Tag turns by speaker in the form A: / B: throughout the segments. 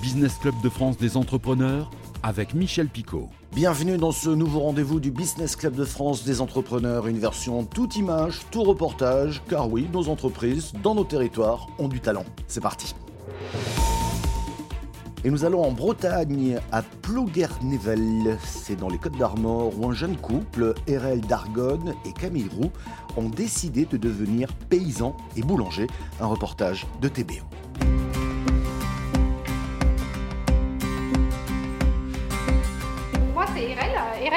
A: Business Club de France des entrepreneurs avec Michel Picot.
B: Bienvenue dans ce nouveau rendez-vous du Business Club de France des entrepreneurs, une version toute image, tout reportage, car oui, nos entreprises, dans nos territoires, ont du talent. C'est parti. Et nous allons en Bretagne, à Plouguer-Nevel. C'est dans les Côtes d'Armor où un jeune couple, Erel Dargonne et Camille Roux, ont décidé de devenir paysans et boulangers. Un reportage de TBO.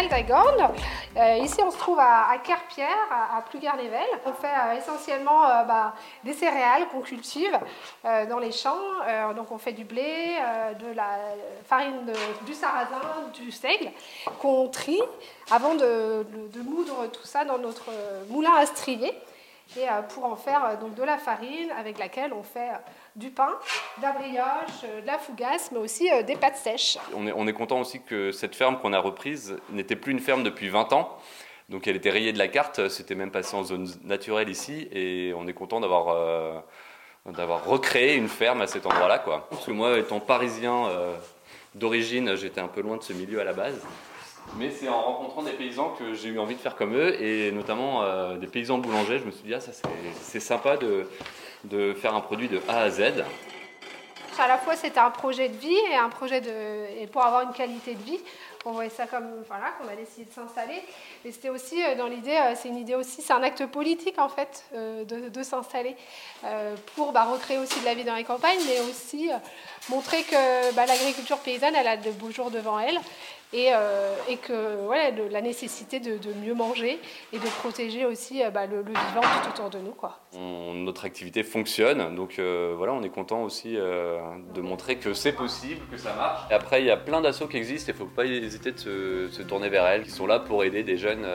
C: Dagorn. Euh, ici, on se trouve à, à Kerpierre, à, à On fait euh, essentiellement euh, bah, des céréales qu'on cultive dans les champs. donc, on fait du blé, de la farine du sarrasin, du seigle, qu'on trie avant de, de, moudre tout ça dans notre moulin à strier et pour en faire donc de la farine avec laquelle on fait du pain, de la brioche, euh, de la fougasse, mais aussi euh, des pâtes sèches.
D: On est, on est content aussi que cette ferme qu'on a reprise n'était plus une ferme depuis 20 ans. Donc elle était rayée de la carte, c'était même passé en zone naturelle ici, et on est content d'avoir euh, recréé une ferme à cet endroit-là. Parce que moi, étant parisien d'origine, j'étais un peu loin de ce milieu à la base. Mais c'est en rencontrant des paysans que j'ai eu envie de faire comme eux, et notamment des paysans boulangers. Je me suis dit, ah, ça c'est sympa de, faire un produit de A à Z.
C: À la fois, c'était un projet de vie et un projet de et pour avoir une qualité de vie. On voyait ça comme voilà qu'on a décidé de s'installer. Et c'était aussi euh, dans l'idée, euh, c'est une idée aussi, c'est un acte politique en fait euh, de, s'installer pour bah, recréer aussi de la vie dans les campagnes, mais aussi montrer que bah, l'agriculture paysanne, elle a de beaux jours devant elle et, euh, et que voilà, la nécessité de, mieux manger et de protéger aussi euh, bah, le, vivant tout autour de nous. Quoi.
D: notre activité fonctionne, donc euh, voilà, on est content aussi de montrer que c'est possible, que ça marche. Et après, il y a plein d'assauts qui existent, il ne faut pas hésiter de se, tourner vers elles, qui sont là pour aider des jeunes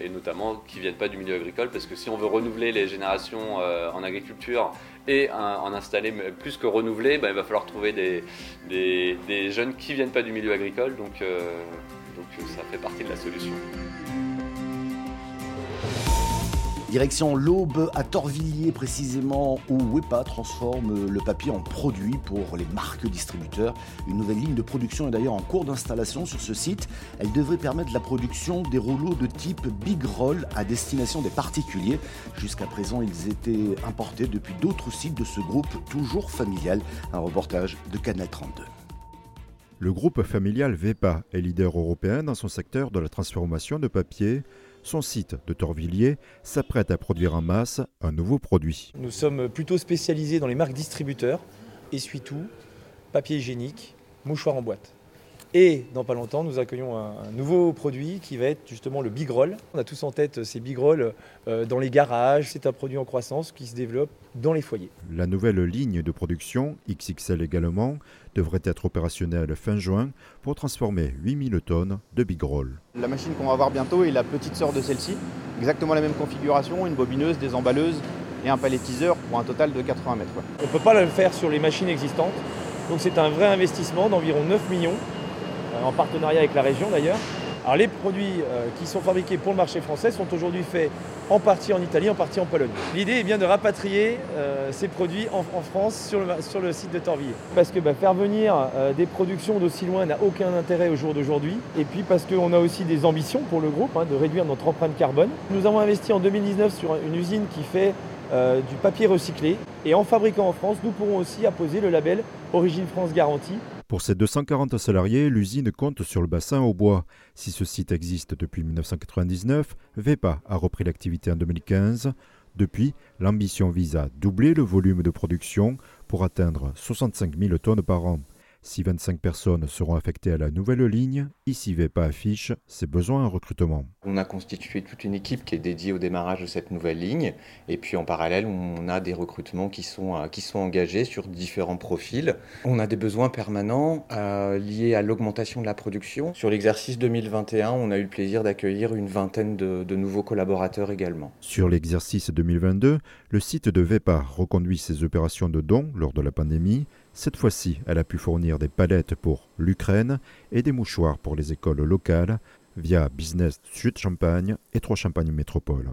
D: et notamment qui ne viennent pas du milieu agricole, parce que si on veut renouveler les générations en agriculture et en installer plus que renouveler, ben, il va falloir trouver des, jeunes qui ne viennent pas du milieu agricole, euh, donc ça fait partie de la solution.
B: Direction l'Aube à Torvilliers précisément où WEPA transforme le papier en produit pour les marques distributeurs. Une nouvelle ligne de production est d'ailleurs en cours d'installation sur ce site. Elle devrait permettre la production des rouleaux de type Big Roll à destination des particuliers. Jusqu'à présent, ils étaient importés depuis d'autres sites de ce groupe toujours familial. Un reportage de Canal 32.
E: Le groupe familial VEPA est leader européen dans son secteur de la transformation de papier son site de Torvilliers s'apprête à produire en masse un nouveau produit.
F: Nous sommes plutôt spécialisés dans les marques distributeurs, essuie-tout, papier hygiénique, mouchoir en boîte. Et dans pas longtemps, nous accueillons un, nouveau produit qui va être justement le Big Roll. On a tous en tête ces Big Roll euh, dans les garages. C'est un produit en croissance qui se développe dans les foyers.
E: La nouvelle ligne de production, XXL également, devrait être opérationnelle fin juin pour transformer 8000 tonnes de Big Roll.
G: La machine qu'on va voir bientôt est la petite sœur de celle-ci. Exactement la même configuration, une bobineuse, des emballeuses et un palettiseur pour un total de 80 mètres.
F: On ne peut pas le faire sur les machines existantes. Donc c'est un vrai investissement d'environ 9 millions en partenariat avec la région d'ailleurs. Les produits euh, qui sont fabriqués pour le marché français sont aujourd'hui faits en partie en Italie, en partie en Pologne. L'idée est bien de rapatrier euh, ces produits en, France sur le, site de Torville. Parce que bah, faire venir des productions d'aussi loin n'a aucun intérêt au jour d'aujourd'hui. Et puis parce qu'on a aussi des ambitions pour le groupe hein, de réduire notre empreinte carbone. Nous avons investi en 2019 sur une usine qui fait du papier recyclé. Et en fabriquant en France, nous pourrons aussi apposer le label Origine France Garantie
E: pour ses 240 salariés, l'usine compte sur le bassin au bois. Si ce site existe depuis 1999, VEPA a repris l'activité en 2015. Depuis, l'ambition vise à doubler le volume de production pour atteindre 65 000 tonnes par an. Si 25 personnes seront affectées à la nouvelle ligne, ici VEPA affiche ses besoins en recrutement.
H: On a constitué toute une équipe qui est dédiée au démarrage de cette nouvelle ligne. Et puis en parallèle, on a des recrutements qui sont, euh, qui sont engagés sur différents profils. On a des besoins permanents euh, liés à l'augmentation de la production. Sur l'exercice 2021, on a eu le plaisir d'accueillir une vingtaine de, de nouveaux collaborateurs également.
E: Sur l'exercice 2022, le site de VEPA reconduit ses opérations de dons lors de la pandémie. Cette fois-ci, elle a pu fournir des palettes pour l'Ukraine et des mouchoirs pour les écoles locales via Business Sud Champagne et Trois Champagne Métropole.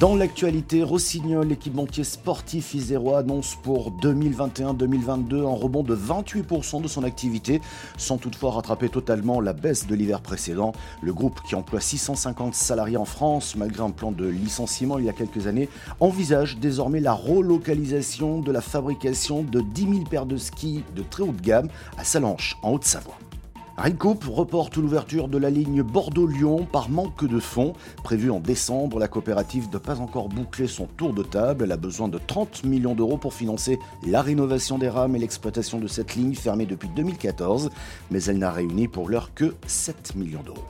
B: Dans l'actualité, Rossignol, l'équipementier sportif isérois, annonce pour 2021-2022 un rebond de 28% de son activité, sans toutefois rattraper totalement la baisse de l'hiver précédent. Le groupe, qui emploie 650 salariés en France, malgré un plan de licenciement il y a quelques années, envisage désormais la relocalisation de la fabrication de 10 000 paires de skis de très haute gamme à Salanches, en Haute-Savoie. Railcoop reporte l'ouverture de la ligne Bordeaux-Lyon par manque de fonds. Prévu en décembre, la coopérative n'a pas encore bouclé son tour de table. Elle a besoin de 30 millions d'euros pour financer la rénovation des rames et l'exploitation de cette ligne fermée depuis 2014, mais elle n'a réuni pour l'heure que 7 millions d'euros.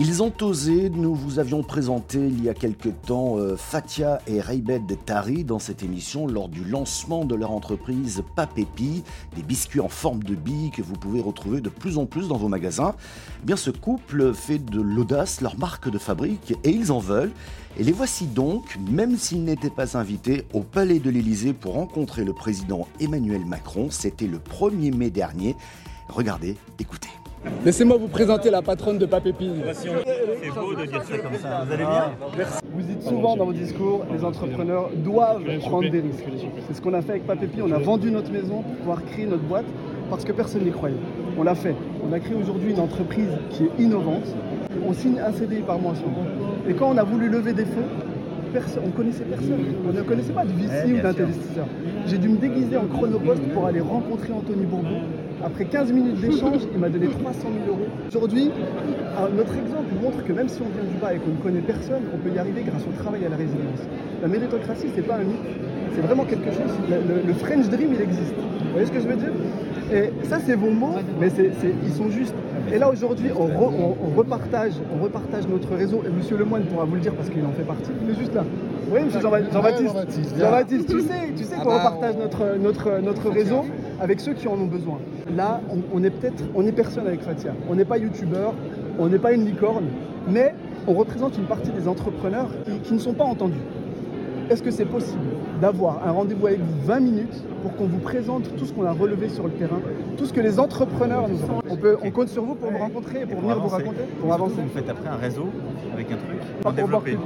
B: Ils ont osé, nous vous avions présenté il y a quelque temps euh, Fatia et Raybed Tari dans cette émission lors du lancement de leur entreprise Papépi, des biscuits en forme de bille que vous pouvez retrouver de plus en plus dans vos magasins. Eh bien ce couple fait de l'audace leur marque de fabrique et ils en veulent. Et les voici donc, même s'ils n'étaient pas invités, au Palais de l'Élysée pour rencontrer le président Emmanuel Macron. C'était le 1er mai dernier. Regardez, écoutez.
I: Laissez-moi vous présenter la patronne de Papépi.
J: C'est beau de dire ça comme ça. Vous allez bien
I: Vous dites souvent dans vos discours, les entrepreneurs doivent prendre des risques. C'est ce qu'on a fait avec Papépi. On a vendu notre maison pour pouvoir créer notre boîte parce que personne n'y croyait. On l'a fait. On a créé aujourd'hui une entreprise qui est innovante. On signe un CDI par mois Et quand on a voulu lever des fonds, personne, on connaissait personne. On ne connaissait pas de VC ou d'investisseur. J'ai dû me déguiser en chronopost pour aller rencontrer Anthony Bourbon. Après 15 minutes d'échange, il m'a donné 300 000 euros. Aujourd'hui, notre exemple montre que même si on vient du bas et qu'on ne connaît personne, on peut y arriver grâce au travail et à la résilience. La méritocratie, c'est pas un mythe, c'est vraiment quelque chose. Le, French Dream, il existe. Vous voyez ce que je veux dire? Et ça, c'est vos mots, mais ils sont justes. Et là aujourd'hui, on, repartage, on repartage notre réseau. Et Monsieur Lemoine pourra vous le dire parce qu'il en fait partie. Il est juste là. Oui, Monsieur Jean-Baptiste. Jean-Baptiste, tu sais, tu sais ah qu'on bah, repartage notre, notre, notre réseau avec ceux qui en ont besoin. Là, on, est peut-être, on est personne avec Fatia. On n'est pas youtubeur, on n'est pas une licorne, mais on représente une partie des entrepreneurs qui ne sont pas entendus. Est-ce que c'est possible d'avoir un rendez-vous avec vous 20 minutes pour qu'on vous présente tout ce qu'on a relevé sur le terrain, tout ce que les entrepreneurs nous ont on, peut, on compte sur vous pour vous rencontrer et pour, venir vous raconter.
J: Pour avancer. Vous faites après un réseau avec un truc
I: pour développer.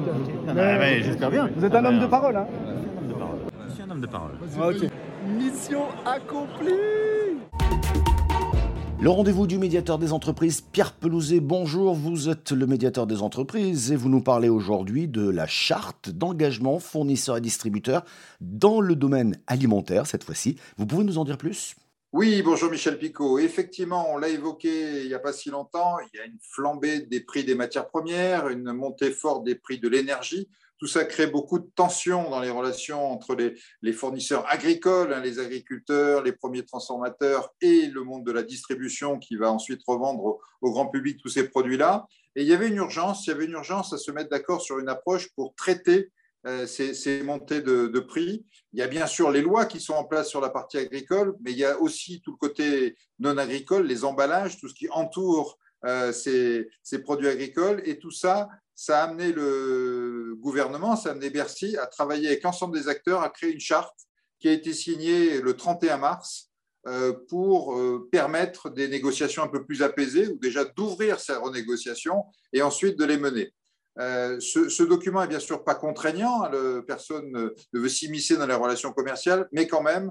J: J'espère bien.
I: Vous êtes un homme de parole, hein.
J: Je suis un homme de parole.
I: Mission accomplie
B: le rendez-vous du médiateur des entreprises, Pierre Pelouzet, bonjour, vous êtes le médiateur des entreprises et vous nous parlez aujourd'hui de la charte d'engagement fournisseurs et distributeurs dans le domaine alimentaire cette fois-ci. Vous pouvez nous en dire plus?
K: Oui, bonjour Michel Picot. Effectivement, on l'a évoqué il n'y a pas si longtemps, il y a une flambée des prix des matières premières, une montée forte des prix de l'énergie. Tout ça crée beaucoup de tensions dans les relations entre les, fournisseurs agricoles, hein, les agriculteurs, les premiers transformateurs et le monde de la distribution qui va ensuite revendre au, grand public tous ces produits-là. Et il y avait une urgence, il y avait une urgence à se mettre d'accord sur une approche pour traiter euh, ces, montées de, prix. Il y a bien sûr les lois qui sont en place sur la partie agricole, mais il y a aussi tout le côté non agricole, les emballages, tout ce qui entoure euh, ces, produits agricoles. Et tout ça, ça a amené le gouvernement, ça a amené Bercy à travailler avec l'ensemble des acteurs à créer une charte qui a été signée le 31 mars euh, pour euh, permettre des négociations un peu plus apaisées ou déjà d'ouvrir ces renégociations et ensuite de les mener. ce, document est bien sûr pas contraignant, hein, personne ne veut s'immiscer dans les relations commerciales, mais quand même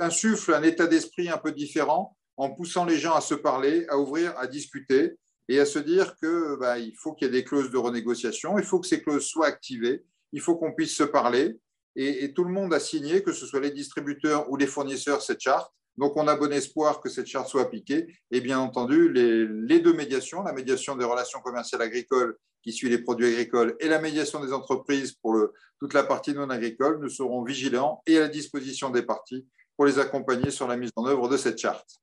K: insuffle un état d'esprit un peu différent en poussant les gens à se parler, à ouvrir, à discuter et à se dire qu'il bah, faut qu'il y ait des clauses de renégociation, il faut que ces clauses soient activées, il faut qu'on puisse se parler. Et, tout le monde a signé, que ce soit les distributeurs ou les fournisseurs, cette charte. Donc on a bon espoir que cette charte soit appliquée. Et bien entendu, les, deux médiations, la médiation des relations commerciales agricoles qui suit les produits agricoles et la médiation des entreprises pour toute la partie non agricole, nous serons vigilants et à la disposition des parties pour les accompagner sur la mise en œuvre de cette charte.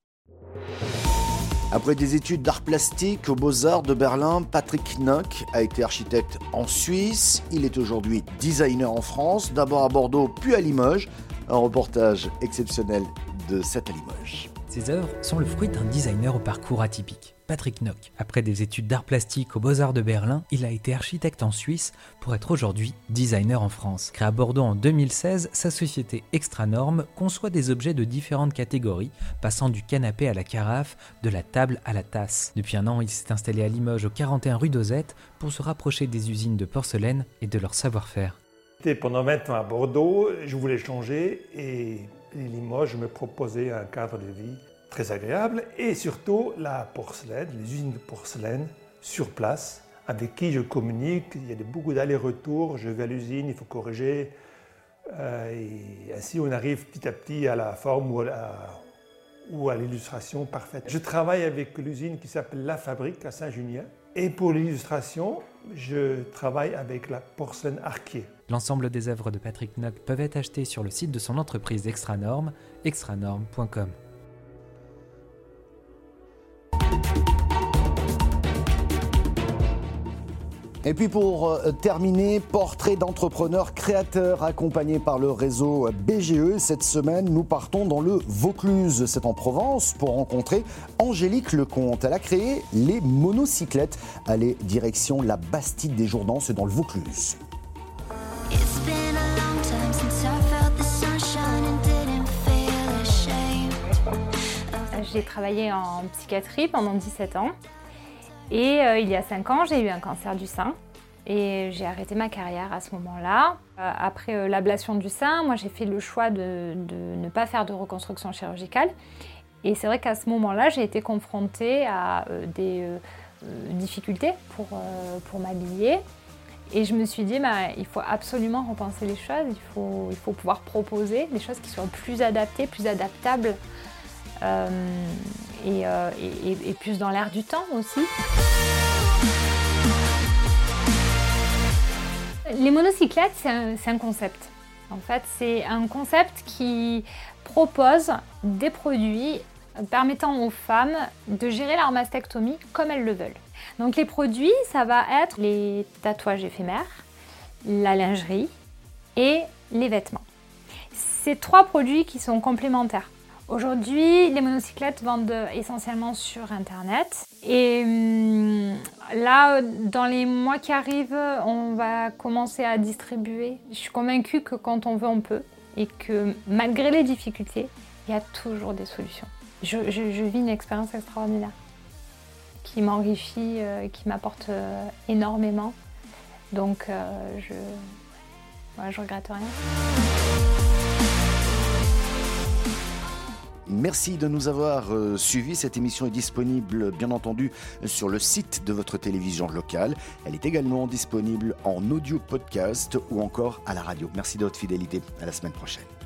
B: Après des études d'art plastique aux Beaux-Arts de Berlin, Patrick Nock a été architecte en Suisse. Il est aujourd'hui designer en France, d'abord à Bordeaux puis à Limoges. Un reportage exceptionnel de cette Limoges.
L: Ces œuvres sont le fruit d'un designer au parcours atypique. Patrick Nock. Après des études d'art plastique aux Beaux-Arts de Berlin, il a été architecte en Suisse pour être aujourd'hui designer en France. Créé à Bordeaux en 2016, sa société Extranorm conçoit des objets de différentes catégories, passant du canapé à la carafe, de la table à la tasse. Depuis un an, il s'est installé à Limoges au 41 rue d'Ozette pour se rapprocher des usines de porcelaine et de leur savoir-faire.
M: Pendant 20 ans à Bordeaux, je voulais changer et Limoges me proposait un cadre de vie très agréable et surtout la porcelaine, les usines de porcelaine sur place avec qui je communique. Il y a beaucoup d'allers-retours, je vais à l'usine, il faut corriger. Euh, et ainsi, on arrive petit à petit à la forme ou à, l'illustration parfaite. Je travaille avec l'usine qui s'appelle La Fabrique à Saint-Junien. Et pour l'illustration, je travaille avec la porcelaine Arquier.
L: L'ensemble des œuvres de Patrick Nock peuvent être achetées sur le site de son entreprise Extranorm, extranorm.com.
B: Et puis pour euh, terminer, portrait d'entrepreneur créateur accompagné par le réseau BGE. Cette semaine, nous partons dans le Vaucluse, c'est en Provence, pour rencontrer Angélique Lecomte. Elle a créé les monocyclettes. Allez, direction la Bastide des Jourdans, c'est dans le Vaucluse.
N: J'ai travaillé en psychiatrie pendant 17 ans. Et euh, il y a 5 ans, j'ai eu un cancer du sein. Et j'ai arrêté ma carrière à ce moment-là. Euh, après euh, l'ablation du sein, moi j'ai fait le choix de, ne pas faire de reconstruction chirurgicale. Et c'est vrai qu'à ce moment-là, j'ai été confrontée à des difficultés pour, pour m'habiller. Et je me suis dit, bah, il faut absolument repenser les choses, il faut, il faut pouvoir proposer des choses qui soient plus adaptées, plus adaptables euh, et, plus dans l'air du temps aussi. Les monocyclettes, c'est un, concept. En fait, c'est un concept qui propose des produits permettant aux femmes de gérer leur mastectomie comme elles le veulent. Donc les produits, ça va être les tatouages éphémères, la lingerie et les vêtements. C'est trois produits qui sont complémentaires. Aujourd'hui, les monocyclettes vendent essentiellement sur Internet. Et hum, là, dans les mois qui arrivent, on va commencer à distribuer. Je suis convaincue que quand on veut, on peut. Et que malgré les difficultés, il y a toujours des solutions. Je, vis une expérience extraordinaire qui m'enrichit, euh, qui m'apporte euh, énormément. Donc, euh, je ne je regrette rien.
B: Merci de nous avoir euh, suivis. Cette émission est disponible, bien entendu, sur le site de votre télévision locale. Elle est également disponible en audio podcast ou encore à la radio. Merci de votre fidélité. À la semaine prochaine.